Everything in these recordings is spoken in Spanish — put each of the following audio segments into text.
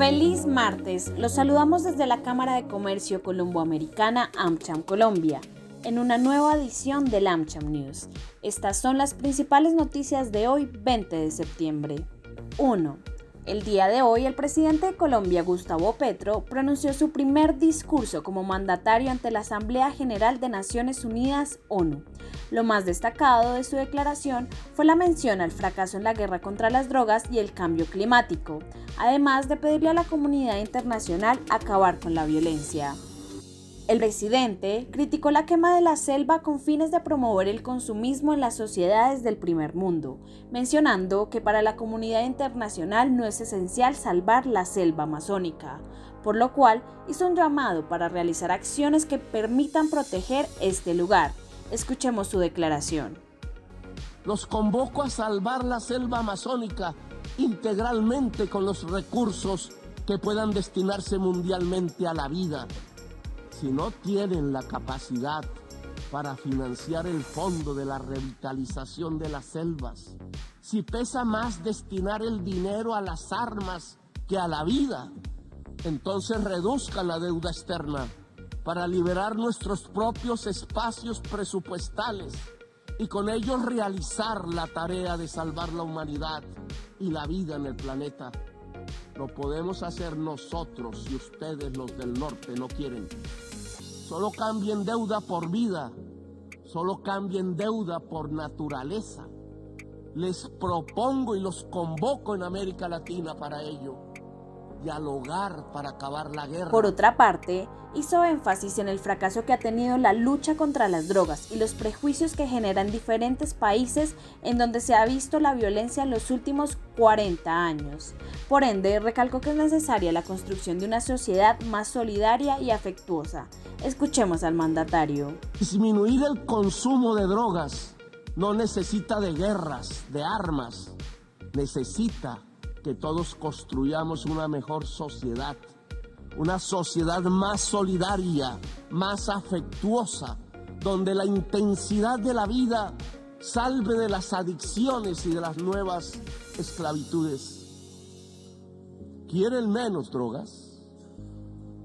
Feliz martes, los saludamos desde la Cámara de Comercio Colomboamericana AmCham Colombia, en una nueva edición del AmCham News. Estas son las principales noticias de hoy, 20 de septiembre. 1. El día de hoy, el presidente de Colombia, Gustavo Petro, pronunció su primer discurso como mandatario ante la Asamblea General de Naciones Unidas, ONU. Lo más destacado de su declaración fue la mención al fracaso en la guerra contra las drogas y el cambio climático, además de pedirle a la comunidad internacional acabar con la violencia. El presidente criticó la quema de la selva con fines de promover el consumismo en las sociedades del primer mundo, mencionando que para la comunidad internacional no es esencial salvar la selva amazónica, por lo cual hizo un llamado para realizar acciones que permitan proteger este lugar. Escuchemos su declaración. Los convoco a salvar la selva amazónica integralmente con los recursos que puedan destinarse mundialmente a la vida si no tienen la capacidad para financiar el fondo de la revitalización de las selvas, si pesa más destinar el dinero a las armas que a la vida, entonces reduzcan la deuda externa para liberar nuestros propios espacios presupuestales y con ellos realizar la tarea de salvar la humanidad y la vida en el planeta. Lo podemos hacer nosotros si ustedes los del norte no quieren. Solo cambien deuda por vida, solo cambien deuda por naturaleza. Les propongo y los convoco en América Latina para ello dialogar para acabar la guerra. Por otra parte, hizo énfasis en el fracaso que ha tenido la lucha contra las drogas y los prejuicios que generan diferentes países en donde se ha visto la violencia en los últimos 40 años. Por ende, recalcó que es necesaria la construcción de una sociedad más solidaria y afectuosa. Escuchemos al mandatario. Disminuir el consumo de drogas no necesita de guerras, de armas, necesita que todos construyamos una mejor sociedad, una sociedad más solidaria, más afectuosa, donde la intensidad de la vida salve de las adicciones y de las nuevas esclavitudes. ¿Quieren menos drogas?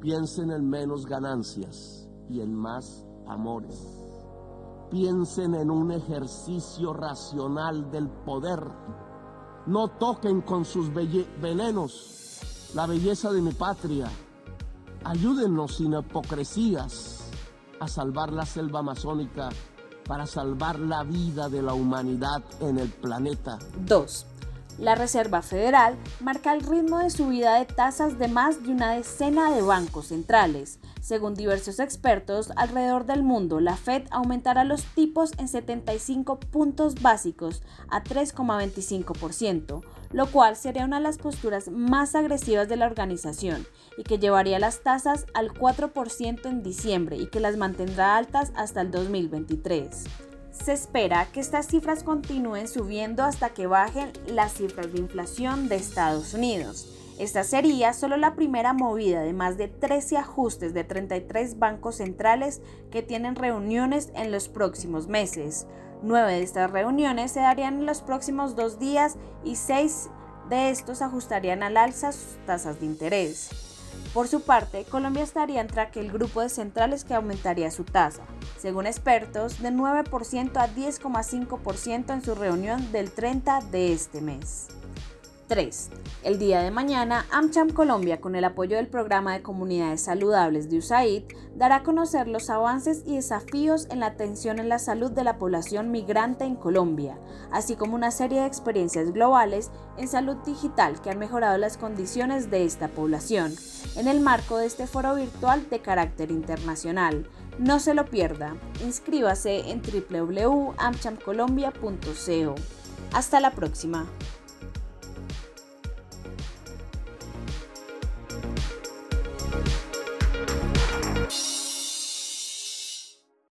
Piensen en menos ganancias y en más amores. Piensen en un ejercicio racional del poder no toquen con sus venenos la belleza de mi patria. Ayúdennos sin hipocresías a salvar la selva amazónica para salvar la vida de la humanidad en el planeta. 2. La Reserva Federal marca el ritmo de subida de tasas de más de una decena de bancos centrales. Según diversos expertos alrededor del mundo, la Fed aumentará los tipos en 75 puntos básicos a 3,25%, lo cual sería una de las posturas más agresivas de la organización y que llevaría las tasas al 4% en diciembre y que las mantendrá altas hasta el 2023. Se espera que estas cifras continúen subiendo hasta que bajen las cifras de inflación de Estados Unidos. Esta sería solo la primera movida de más de 13 ajustes de 33 bancos centrales que tienen reuniones en los próximos meses. Nueve de estas reuniones se darían en los próximos dos días y seis de estos ajustarían al alza sus tasas de interés. Por su parte, Colombia estaría entre aquel grupo de centrales que aumentaría su tasa, según expertos, de 9% a 10,5% en su reunión del 30 de este mes. 3. El día de mañana, AmCham Colombia, con el apoyo del Programa de Comunidades Saludables de USAID, dará a conocer los avances y desafíos en la atención en la salud de la población migrante en Colombia, así como una serie de experiencias globales en salud digital que han mejorado las condiciones de esta población, en el marco de este foro virtual de carácter internacional. No se lo pierda. Inscríbase en www.amchamcolombia.co. Hasta la próxima.